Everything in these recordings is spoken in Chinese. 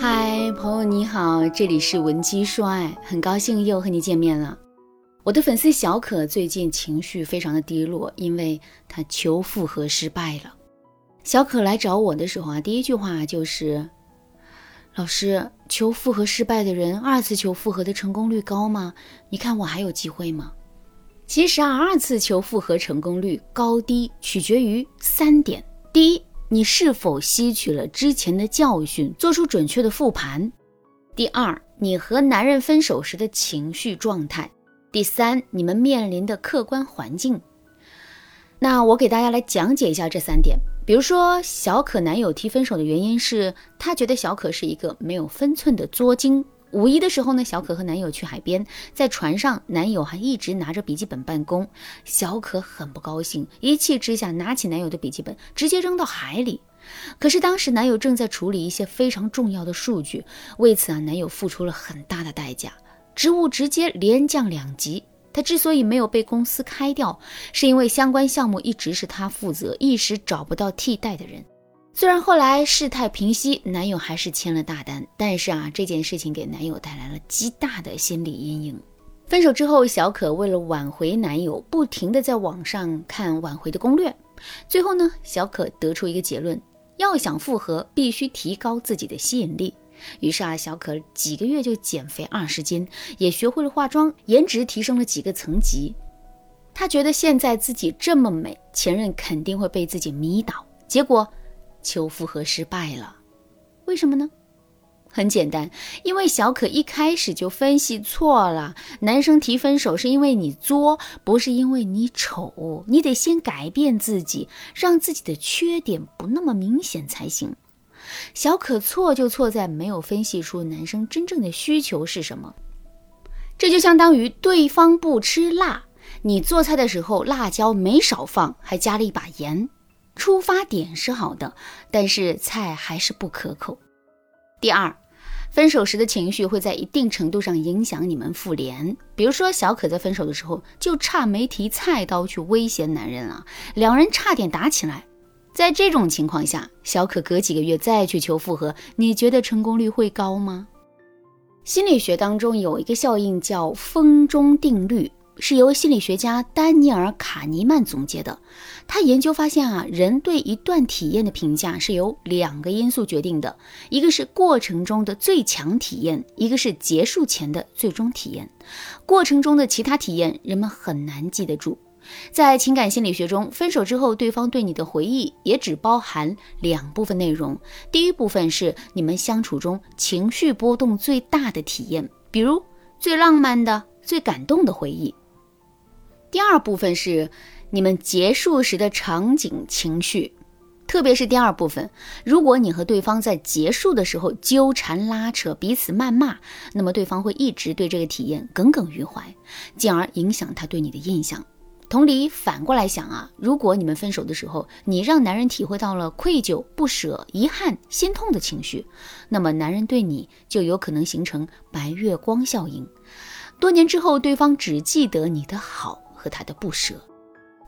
嗨，朋友你好，这里是文姬说爱，很高兴又和你见面了。我的粉丝小可最近情绪非常的低落，因为她求复合失败了。小可来找我的时候啊，第一句话就是：“老师，求复合失败的人，二次求复合的成功率高吗？你看我还有机会吗？”其实啊，二次求复合成功率高低取决于三点：第一，你是否吸取了之前的教训，做出准确的复盘；第二，你和男人分手时的情绪状态；第三，你们面临的客观环境。那我给大家来讲解一下这三点。比如说，小可男友提分手的原因是他觉得小可是一个没有分寸的作精。五一的时候呢，小可和男友去海边，在船上，男友还一直拿着笔记本办公。小可很不高兴，一气之下拿起男友的笔记本，直接扔到海里。可是当时男友正在处理一些非常重要的数据，为此啊，男友付出了很大的代价，职务直接连降两级。他之所以没有被公司开掉，是因为相关项目一直是他负责，一时找不到替代的人。虽然后来事态平息，男友还是签了大单，但是啊，这件事情给男友带来了极大的心理阴影。分手之后，小可为了挽回男友，不停的在网上看挽回的攻略。最后呢，小可得出一个结论：要想复合，必须提高自己的吸引力。于是啊，小可几个月就减肥二十斤，也学会了化妆，颜值提升了几个层级。她觉得现在自己这么美，前任肯定会被自己迷倒。结果。求复合失败了，为什么呢？很简单，因为小可一开始就分析错了。男生提分手是因为你作，不是因为你丑。你得先改变自己，让自己的缺点不那么明显才行。小可错就错在没有分析出男生真正的需求是什么。这就相当于对方不吃辣，你做菜的时候辣椒没少放，还加了一把盐。出发点是好的，但是菜还是不可口。第二，分手时的情绪会在一定程度上影响你们复联。比如说，小可在分手的时候就差没提菜刀去威胁男人了，两人差点打起来。在这种情况下，小可隔几个月再去求复合，你觉得成功率会高吗？心理学当中有一个效应叫风中定律。是由心理学家丹尼尔·卡尼曼总结的。他研究发现啊，人对一段体验的评价是由两个因素决定的，一个是过程中的最强体验，一个是结束前的最终体验。过程中的其他体验，人们很难记得住。在情感心理学中，分手之后对方对你的回忆也只包含两部分内容。第一部分是你们相处中情绪波动最大的体验，比如最浪漫的、最感动的回忆。第二部分是你们结束时的场景情绪，特别是第二部分，如果你和对方在结束的时候纠缠拉扯、彼此谩骂，那么对方会一直对这个体验耿耿于怀，进而影响他对你的印象。同理，反过来想啊，如果你们分手的时候，你让男人体会到了愧疚、不舍、遗憾、心痛的情绪，那么男人对你就有可能形成白月光效应，多年之后，对方只记得你的好。和他的不舍，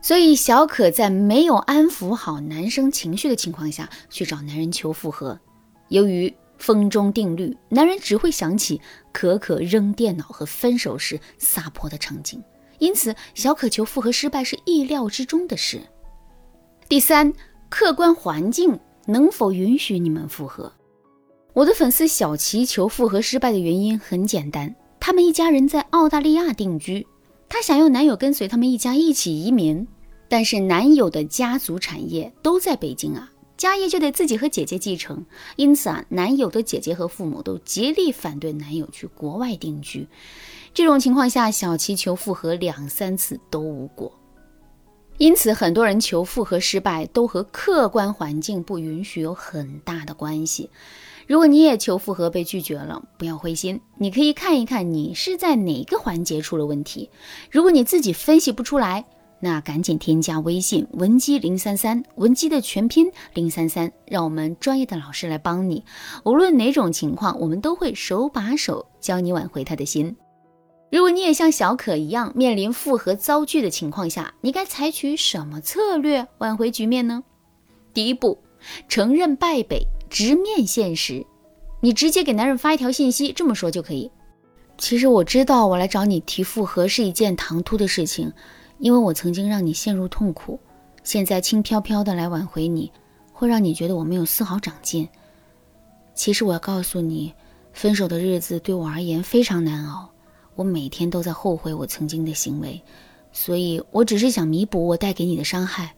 所以小可在没有安抚好男生情绪的情况下去找男人求复合。由于风中定律，男人只会想起可可扔电脑和分手时撒泼的场景，因此小可求复合失败是意料之中的事。第三，客观环境能否允许你们复合？我的粉丝小齐求复合失败的原因很简单，他们一家人在澳大利亚定居。她想要男友跟随他们一家一起移民，但是男友的家族产业都在北京啊，家业就得自己和姐姐继承。因此啊，男友的姐姐和父母都极力反对男友去国外定居。这种情况下，小琪求复合两三次都无果。因此，很多人求复合失败都和客观环境不允许有很大的关系。如果你也求复合被拒绝了，不要灰心，你可以看一看你是在哪个环节出了问题。如果你自己分析不出来，那赶紧添加微信文姬零三三，文姬的全拼零三三，让我们专业的老师来帮你。无论哪种情况，我们都会手把手教你挽回他的心。如果你也像小可一样面临复合遭拒的情况下，你该采取什么策略挽回局面呢？第一步，承认败北。直面现实，你直接给男人发一条信息，这么说就可以。其实我知道我来找你提复合是一件唐突的事情，因为我曾经让你陷入痛苦，现在轻飘飘的来挽回你，会让你觉得我没有丝毫长进。其实我要告诉你，分手的日子对我而言非常难熬，我每天都在后悔我曾经的行为，所以我只是想弥补我带给你的伤害，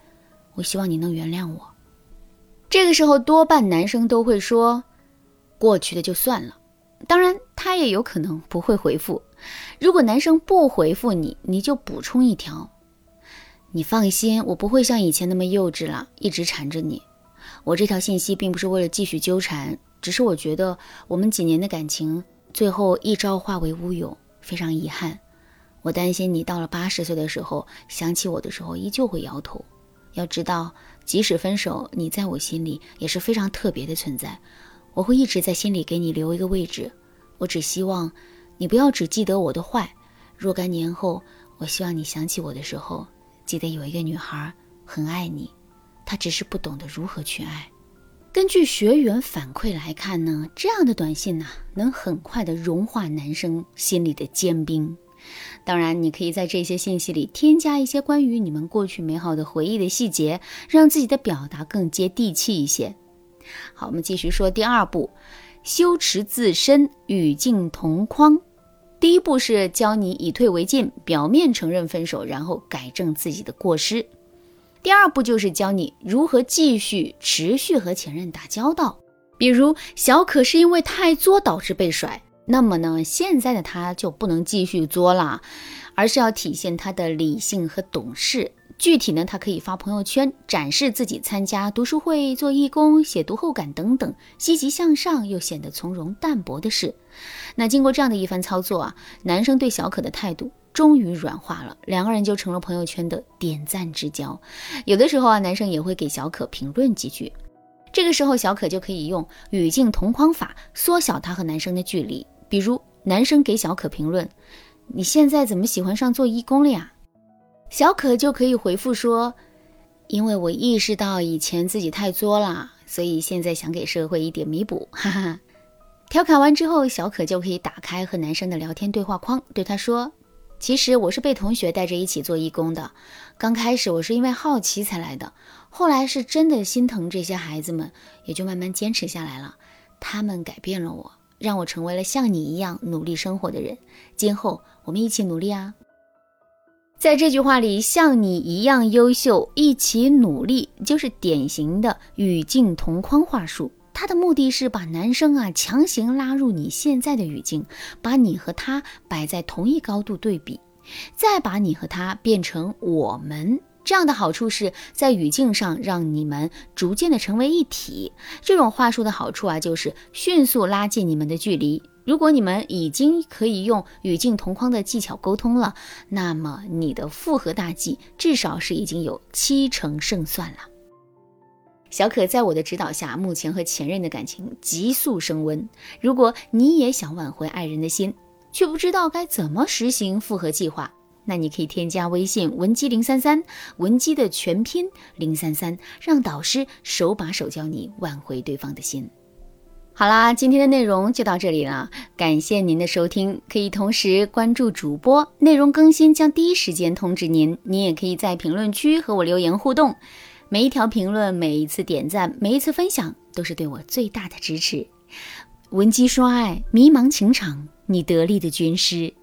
我希望你能原谅我。这个时候多半男生都会说，过去的就算了。当然，他也有可能不会回复。如果男生不回复你，你就补充一条：你放心，我不会像以前那么幼稚了，一直缠着你。我这条信息并不是为了继续纠缠。只是我觉得我们几年的感情最后一朝化为乌有，非常遗憾。我担心你到了八十岁的时候想起我的时候依旧会摇头。要知道，即使分手，你在我心里也是非常特别的存在。我会一直在心里给你留一个位置。我只希望你不要只记得我的坏。若干年后，我希望你想起我的时候，记得有一个女孩很爱你，她只是不懂得如何去爱。根据学员反馈来看呢，这样的短信呢，能很快的融化男生心里的坚冰。当然，你可以在这些信息里添加一些关于你们过去美好的回忆的细节，让自己的表达更接地气一些。好，我们继续说第二步，修持自身与境同框。第一步是教你以退为进，表面承认分手，然后改正自己的过失。第二步就是教你如何继续持续和前任打交道。比如小可是因为太作导致被甩，那么呢，现在的他就不能继续作了，而是要体现他的理性和懂事。具体呢，他可以发朋友圈展示自己参加读书会、做义工、写读后感等等积极向上又显得从容淡泊的事。那经过这样的一番操作啊，男生对小可的态度。终于软化了，两个人就成了朋友圈的点赞之交。有的时候啊，男生也会给小可评论几句，这个时候小可就可以用语境同框法缩小他和男生的距离。比如，男生给小可评论：“你现在怎么喜欢上做义工了呀？”小可就可以回复说：“因为我意识到以前自己太作了，所以现在想给社会一点弥补。”哈哈。调侃完之后，小可就可以打开和男生的聊天对话框，对他说。其实我是被同学带着一起做义工的，刚开始我是因为好奇才来的，后来是真的心疼这些孩子们，也就慢慢坚持下来了。他们改变了我，让我成为了像你一样努力生活的人。今后我们一起努力啊！在这句话里，像你一样优秀，一起努力，就是典型的语境同框话术。他的目的是把男生啊强行拉入你现在的语境，把你和他摆在同一高度对比，再把你和他变成我们。这样的好处是在语境上让你们逐渐的成为一体。这种话术的好处啊，就是迅速拉近你们的距离。如果你们已经可以用语境同框的技巧沟通了，那么你的复合大计至少是已经有七成胜算了。小可在我的指导下，目前和前任的感情急速升温。如果你也想挽回爱人的心，却不知道该怎么实行复合计划，那你可以添加微信文姬零三三，文姬的全拼零三三，让导师手把手教你挽回对方的心。好啦，今天的内容就到这里了，感谢您的收听。可以同时关注主播，内容更新将第一时间通知您。您也可以在评论区和我留言互动。每一条评论，每一次点赞，每一次分享，都是对我最大的支持。文姬说爱，迷茫情场，你得力的军师。